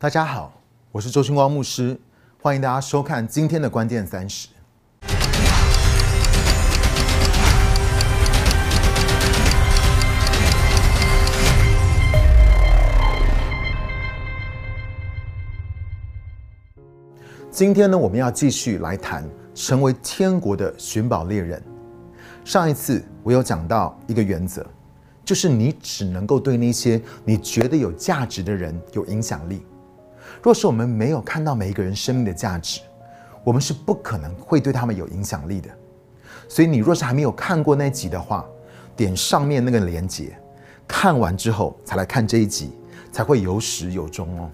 大家好，我是周星光牧师，欢迎大家收看今天的关键三十。今天呢，我们要继续来谈成为天国的寻宝猎人。上一次我有讲到一个原则，就是你只能够对那些你觉得有价值的人有影响力。若是我们没有看到每一个人生命的价值，我们是不可能会对他们有影响力的。所以，你若是还没有看过那集的话，点上面那个链接，看完之后才来看这一集，才会有始有终哦。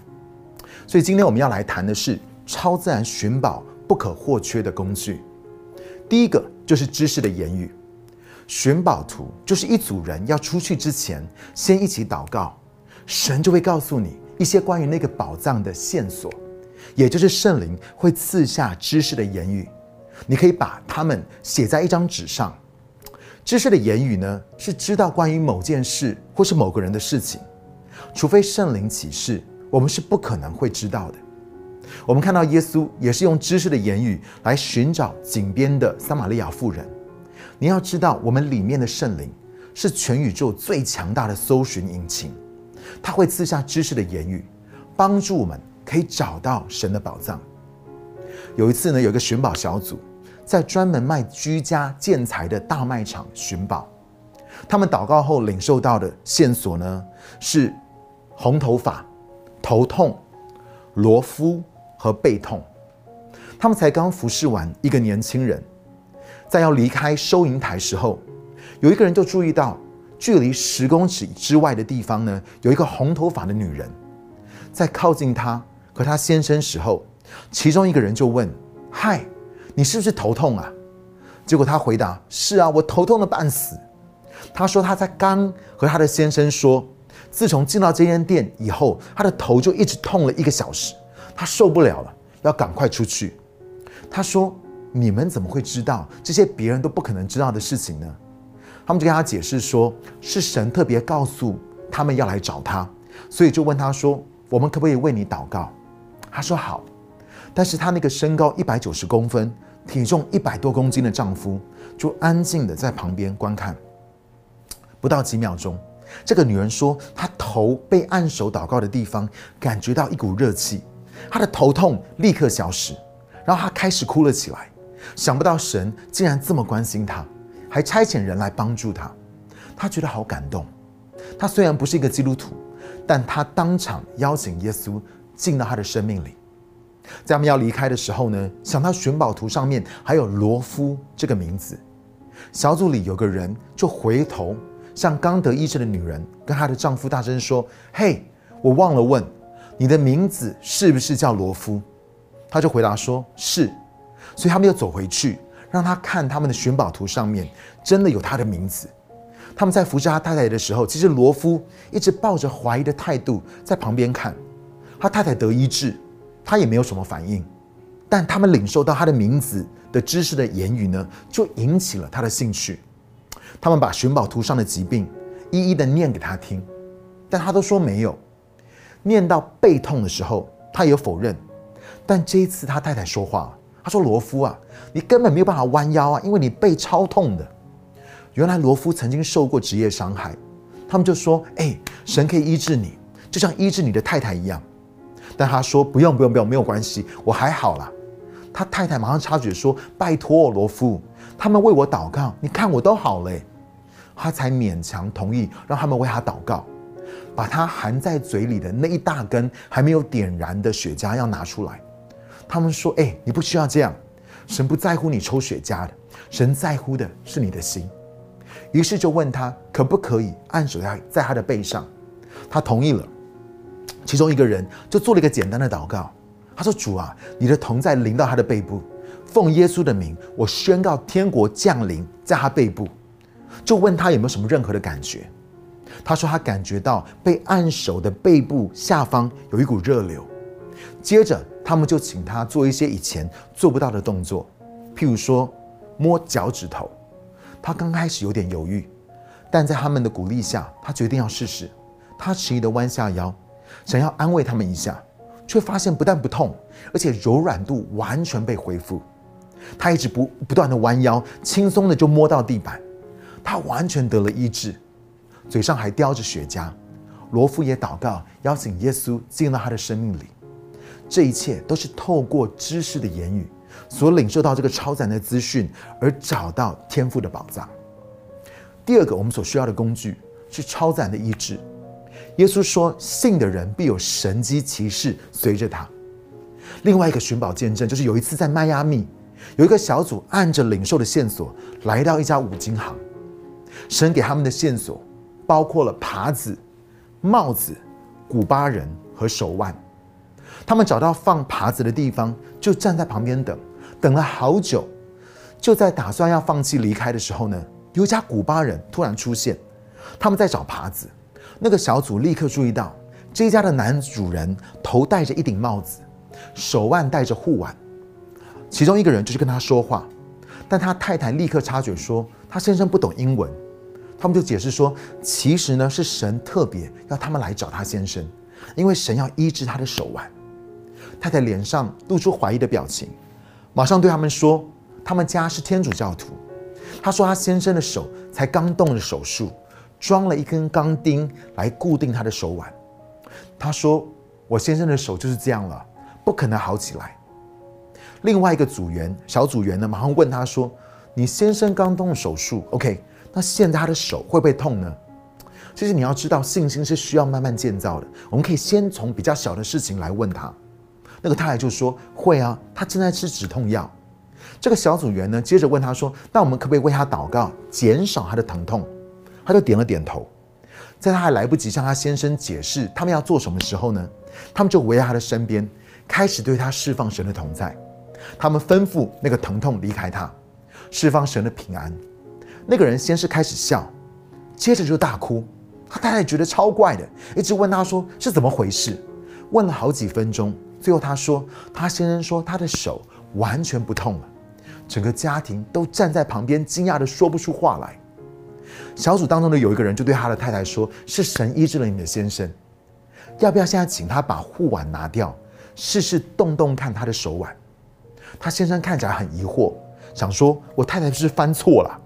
所以，今天我们要来谈的是超自然寻宝不可或缺的工具。第一个就是知识的言语。寻宝图就是一组人要出去之前，先一起祷告，神就会告诉你。一些关于那个宝藏的线索，也就是圣灵会赐下知识的言语，你可以把它们写在一张纸上。知识的言语呢，是知道关于某件事或是某个人的事情，除非圣灵启示，我们是不可能会知道的。我们看到耶稣也是用知识的言语来寻找井边的撒玛利亚妇人。你要知道，我们里面的圣灵是全宇宙最强大的搜寻引擎。他会赐下知识的言语，帮助我们可以找到神的宝藏。有一次呢，有一个寻宝小组在专门卖居家建材的大卖场寻宝，他们祷告后领受到的线索呢是红头发、头痛、罗夫和背痛。他们才刚服侍完一个年轻人，在要离开收银台时候，有一个人就注意到。距离十公尺之外的地方呢，有一个红头发的女人，在靠近他和他先生时候，其中一个人就问：“嗨，你是不是头痛啊？”结果他回答：“是啊，我头痛的半死。”他说他在刚和他的先生说，自从进到这间店以后，他的头就一直痛了一个小时，他受不了了，要赶快出去。他说：“你们怎么会知道这些别人都不可能知道的事情呢？”他们就跟他解释说，是神特别告诉他们要来找他，所以就问他说：“我们可不可以为你祷告？”他说：“好。”但是他那个身高一百九十公分、体重一百多公斤的丈夫就安静的在旁边观看。不到几秒钟，这个女人说：“她头被按手祷告的地方感觉到一股热气，她的头痛立刻消失，然后她开始哭了起来。想不到神竟然这么关心她。”还差遣人来帮助他，他觉得好感动。他虽然不是一个基督徒，但他当场邀请耶稣进到他的生命里。在他们要离开的时候呢，想到寻宝图上面还有罗夫这个名字，小组里有个人就回头向刚得医治的女人跟她的丈夫大声说：“嘿，我忘了问，你的名字是不是叫罗夫？”他就回答说：“是。”所以他们又走回去。让他看他们的寻宝图上面真的有他的名字。他们在扶持他太太的时候，其实罗夫一直抱着怀疑的态度在旁边看。他太太得医治，他也没有什么反应。但他们领受到他的名字的知识的言语呢，就引起了他的兴趣。他们把寻宝图上的疾病一一的念给他听，但他都说没有。念到背痛的时候，他也否认。但这一次他太太说话。他说：“罗夫啊，你根本没有办法弯腰啊，因为你背超痛的。原来罗夫曾经受过职业伤害。他们就说：‘哎，神可以医治你，就像医治你的太太一样。’但他说：‘不用，不用，不用，没有关系，我还好啦。’他太太马上插嘴说：‘拜托罗夫，他们为我祷告，你看我都好了。’他才勉强同意让他们为他祷告，把他含在嘴里的那一大根还没有点燃的雪茄要拿出来。”他们说：“哎，你不需要这样，神不在乎你抽雪茄的，神在乎的是你的心。”于是就问他可不可以按手在在他的背上，他同意了。其中一个人就做了一个简单的祷告，他说：“主啊，你的同在临到他的背部，奉耶稣的名，我宣告天国降临在他背部。”就问他有没有什么任何的感觉，他说他感觉到被按手的背部下方有一股热流。接着，他们就请他做一些以前做不到的动作，譬如说摸脚趾头。他刚开始有点犹豫，但在他们的鼓励下，他决定要试试。他迟疑的弯下腰，想要安慰他们一下，却发现不但不痛，而且柔软度完全被恢复。他一直不不断的弯腰，轻松的就摸到地板，他完全得了医治，嘴上还叼着雪茄。罗夫也祷告，邀请耶稣进到他的生命里。这一切都是透过知识的言语所领受到这个超自然的资讯，而找到天赋的宝藏。第二个，我们所需要的工具是超自然的意志。耶稣说：“信的人必有神机骑士随着他。”另外一个寻宝见证就是有一次在迈阿密，有一个小组按着领受的线索来到一家五金行，神给他们的线索包括了耙子、帽子、古巴人和手腕。他们找到放耙子的地方，就站在旁边等，等了好久。就在打算要放弃离开的时候呢，有一家古巴人突然出现，他们在找耙子。那个小组立刻注意到，这一家的男主人头戴着一顶帽子，手腕戴着护腕。其中一个人就去跟他说话，但他太太立刻插嘴说，他先生不懂英文。他们就解释说，其实呢是神特别要他们来找他先生，因为神要医治他的手腕。太太脸上露出怀疑的表情，马上对他们说：“他们家是天主教徒。”他说：“他先生的手才刚动了手术，装了一根钢钉来固定他的手腕。”他说：“我先生的手就是这样了，不可能好起来。”另外一个组员小组员呢，马上问他说：“你先生刚动了手术，OK？那现在他的手会不会痛呢？”其实你要知道，信心是需要慢慢建造的。我们可以先从比较小的事情来问他。那个太太就说：“会啊，他正在吃止痛药。”这个小组员呢，接着问他说：“那我们可不可以为他祷告，减少他的疼痛？”他就点了点头。在他还来不及向他先生解释他们要做什么时候呢，他们就围在他的身边，开始对他释放神的同在。他们吩咐那个疼痛离开他，释放神的平安。那个人先是开始笑，接着就大哭。他太太觉得超怪的，一直问他说：“是怎么回事？”问了好几分钟。最后他说，他先生说他的手完全不痛了，整个家庭都站在旁边，惊讶的说不出话来。小组当中的有一个人就对他的太太说：“是神医治了你的先生，要不要现在请他把护腕拿掉，试试动动看他的手腕？”他先生看起来很疑惑，想说：“我太太是翻错了。”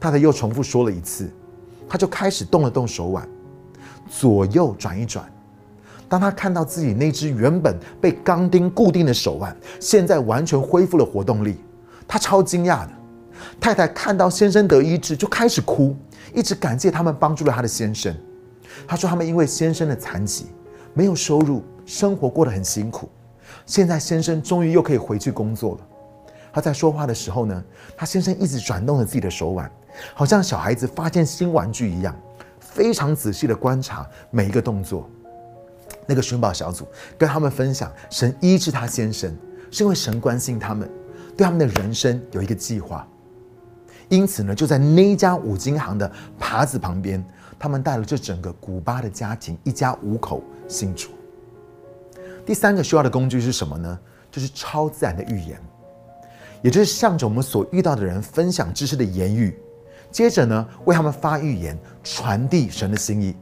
太太又重复说了一次，他就开始动了动手腕，左右转一转。当他看到自己那只原本被钢钉固定的手腕，现在完全恢复了活动力，他超惊讶的。太太看到先生得医治，就开始哭，一直感谢他们帮助了他的先生。他说他们因为先生的残疾，没有收入，生活过得很辛苦。现在先生终于又可以回去工作了。他在说话的时候呢，他先生一直转动着自己的手腕，好像小孩子发现新玩具一样，非常仔细的观察每一个动作。那个寻宝小组跟他们分享，神医治他先生，是因为神关心他们，对他们的人生有一个计划。因此呢，就在那一家五金行的耙子旁边，他们带了这整个古巴的家庭一家五口信主。第三个需要的工具是什么呢？就是超自然的预言，也就是向着我们所遇到的人分享知识的言语，接着呢，为他们发预言，传递神的心意。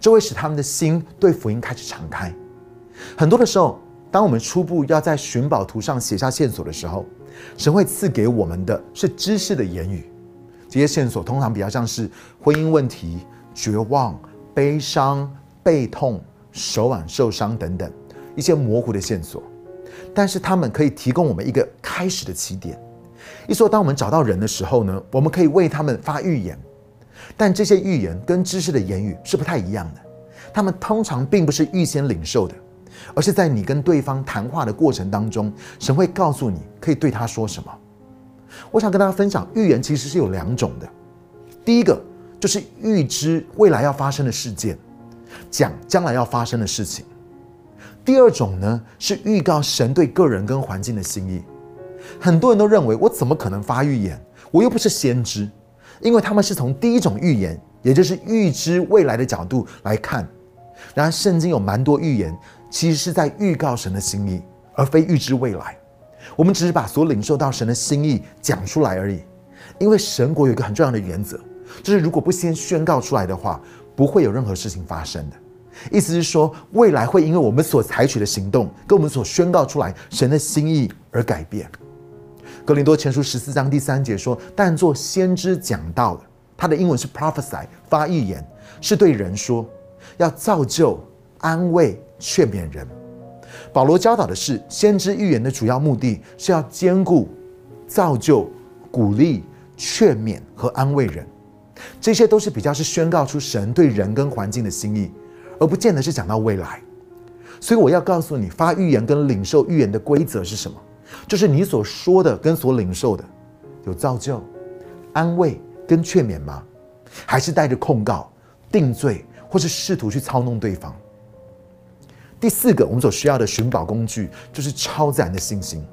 这会使他们的心对福音开始敞开。很多的时候，当我们初步要在寻宝图上写下线索的时候，神会赐给我们的是知识的言语。这些线索通常比较像是婚姻问题、绝望、悲伤、背痛、手腕受伤等等一些模糊的线索，但是他们可以提供我们一个开始的起点。一说，当我们找到人的时候呢，我们可以为他们发预言。但这些预言跟知识的言语是不太一样的，他们通常并不是预先领受的，而是在你跟对方谈话的过程当中，神会告诉你可以对他说什么。我想跟大家分享，预言其实是有两种的，第一个就是预知未来要发生的事件，讲将来要发生的事情；第二种呢是预告神对个人跟环境的心意。很多人都认为，我怎么可能发预言？我又不是先知。因为他们是从第一种预言，也就是预知未来的角度来看。然而，圣经有蛮多预言，其实是在预告神的心意，而非预知未来。我们只是把所领受到神的心意讲出来而已。因为神国有一个很重要的原则，就是如果不先宣告出来的话，不会有任何事情发生的。意思是说，未来会因为我们所采取的行动，跟我们所宣告出来神的心意而改变。格林多前书十四章第三节说：“但做先知讲道的，他的英文是 prophesy，发预言，是对人说，要造就、安慰、劝勉人。”保罗教导的是，先知预言的主要目的是要兼顾、造就、鼓励、劝勉和安慰人。这些都是比较是宣告出神对人跟环境的心意，而不见得是讲到未来。所以我要告诉你，发预言跟领受预言的规则是什么？就是你所说的跟所领受的，有造就、安慰跟劝勉吗？还是带着控告、定罪，或是试图去操弄对方？第四个，我们所需要的寻宝工具就是超自然的信心。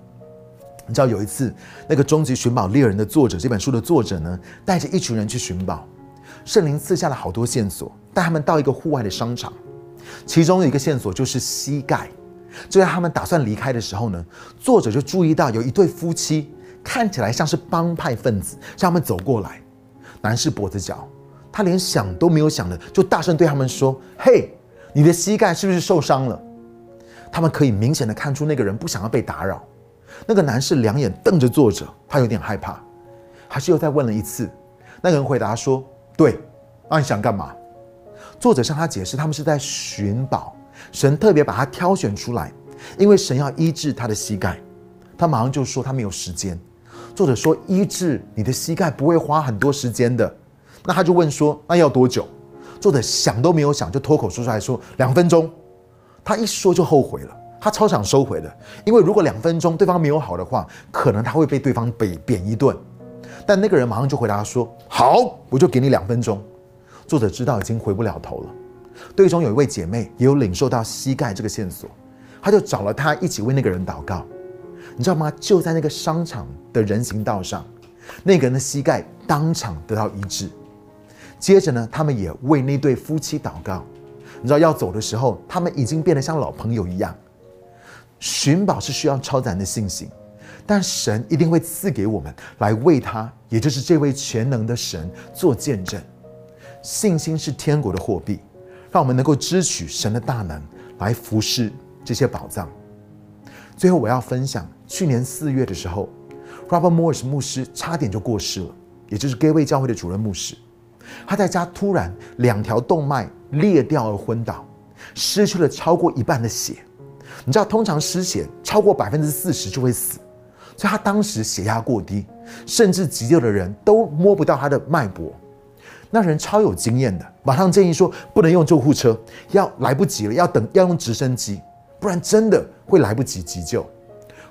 你知道有一次，那个《终极寻宝猎人》的作者这本书的作者呢，带着一群人去寻宝，圣灵赐下了好多线索，带他们到一个户外的商场，其中有一个线索就是膝盖。就在他们打算离开的时候呢，作者就注意到有一对夫妻看起来像是帮派分子，向他们走过来。男士跛着脚，他连想都没有想的，就大声对他们说：“嘿，你的膝盖是不是受伤了？”他们可以明显的看出那个人不想要被打扰。那个男士两眼瞪着作者，他有点害怕，还是又再问了一次。那个人回答说：“对，那你想干嘛？”作者向他解释，他们是在寻宝。神特别把他挑选出来，因为神要医治他的膝盖。他马上就说他没有时间。作者说医治你的膝盖不会花很多时间的。那他就问说那要多久？作者想都没有想就脱口说出来说两分钟。他一说就后悔了，他超想收回的，因为如果两分钟对方没有好的话，可能他会被对方被贬一顿。但那个人马上就回答说好，我就给你两分钟。作者知道已经回不了头了。队中有一位姐妹也有领受到膝盖这个线索，她就找了他一起为那个人祷告。你知道吗？就在那个商场的人行道上，那个人的膝盖当场得到医治。接着呢，他们也为那对夫妻祷告。你知道要走的时候，他们已经变得像老朋友一样。寻宝是需要超然的信心，但神一定会赐给我们来为他，也就是这位全能的神做见证。信心是天国的货币。让我们能够支取神的大能来服侍这些宝藏。最后，我要分享去年四月的时候，Robert Morris 牧师差点就过世了，也就是 Gateway 教会的主任牧师。他在家突然两条动脉裂掉而昏倒，失去了超过一半的血。你知道，通常失血超过百分之四十就会死，所以他当时血压过低，甚至急救的人都摸不到他的脉搏。那人超有经验的，马上建议说不能用救护车，要来不及了，要等要用直升机，不然真的会来不及急救。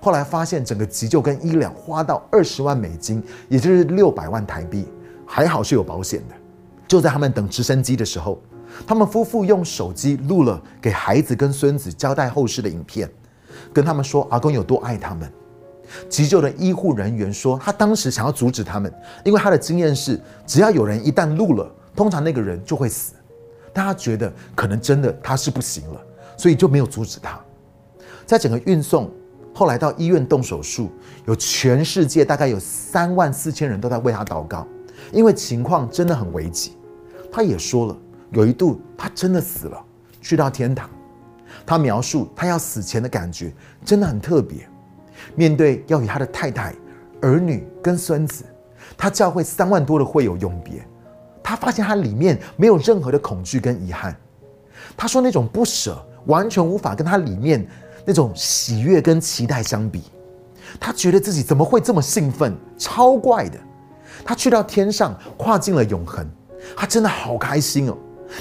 后来发现整个急救跟医疗花到二十万美金，也就是六百万台币，还好是有保险的。就在他们等直升机的时候，他们夫妇用手机录了给孩子跟孙子交代后事的影片，跟他们说阿公有多爱他们。急救的医护人员说，他当时想要阻止他们，因为他的经验是，只要有人一旦录了，通常那个人就会死。但他觉得可能真的他是不行了，所以就没有阻止他。在整个运送，后来到医院动手术，有全世界大概有三万四千人都在为他祷告，因为情况真的很危急。他也说了，有一度他真的死了，去到天堂。他描述他要死前的感觉真的很特别。面对要与他的太太、儿女跟孙子，他教会三万多的会友永别，他发现他里面没有任何的恐惧跟遗憾。他说那种不舍完全无法跟他里面那种喜悦跟期待相比。他觉得自己怎么会这么兴奋，超怪的。他去到天上，跨进了永恒，他真的好开心哦。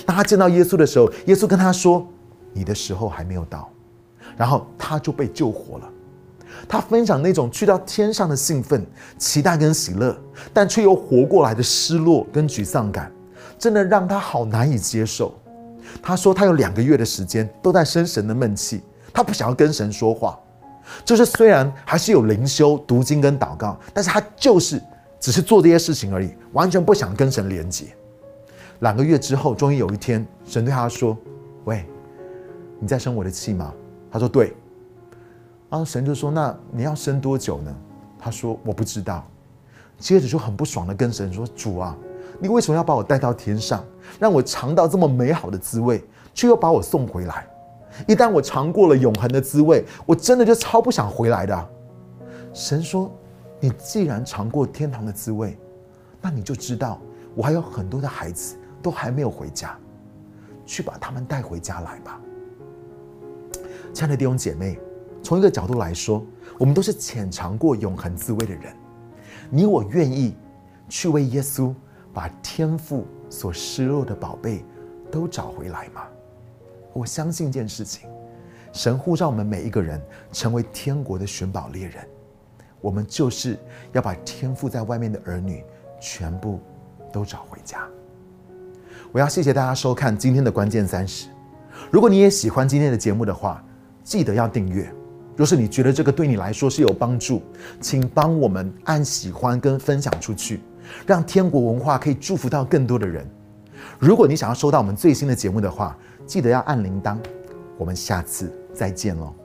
当他见到耶稣的时候，耶稣跟他说：“你的时候还没有到。”然后他就被救活了。他分享那种去到天上的兴奋、期待跟喜乐，但却又活过来的失落跟沮丧感，真的让他好难以接受。他说他有两个月的时间都在生神的闷气，他不想要跟神说话，就是虽然还是有灵修、读经跟祷告，但是他就是只是做这些事情而已，完全不想跟神连接。两个月之后，终于有一天，神对他说：“喂，你在生我的气吗？”他说：“对。”然后神就说：“那你要生多久呢？”他说：“我不知道。”接着就很不爽的跟神说：“主啊，你为什么要把我带到天上，让我尝到这么美好的滋味？却又把我送回来。一旦我尝过了永恒的滋味，我真的就超不想回来的。神说：“你既然尝过天堂的滋味，那你就知道我还有很多的孩子都还没有回家，去把他们带回家来吧。”亲爱的弟兄姐妹，从一个角度来说，我们都是浅尝过永恒滋味的人。你我愿意去为耶稣把天赋所失落的宝贝都找回来吗？我相信一件事情：神呼召我们每一个人成为天国的寻宝猎人，我们就是要把天赋在外面的儿女全部都找回家。我要谢谢大家收看今天的关键三十。如果你也喜欢今天的节目的话，记得要订阅。若是你觉得这个对你来说是有帮助，请帮我们按喜欢跟分享出去，让天国文化可以祝福到更多的人。如果你想要收到我们最新的节目的话，记得要按铃铛。我们下次再见喽。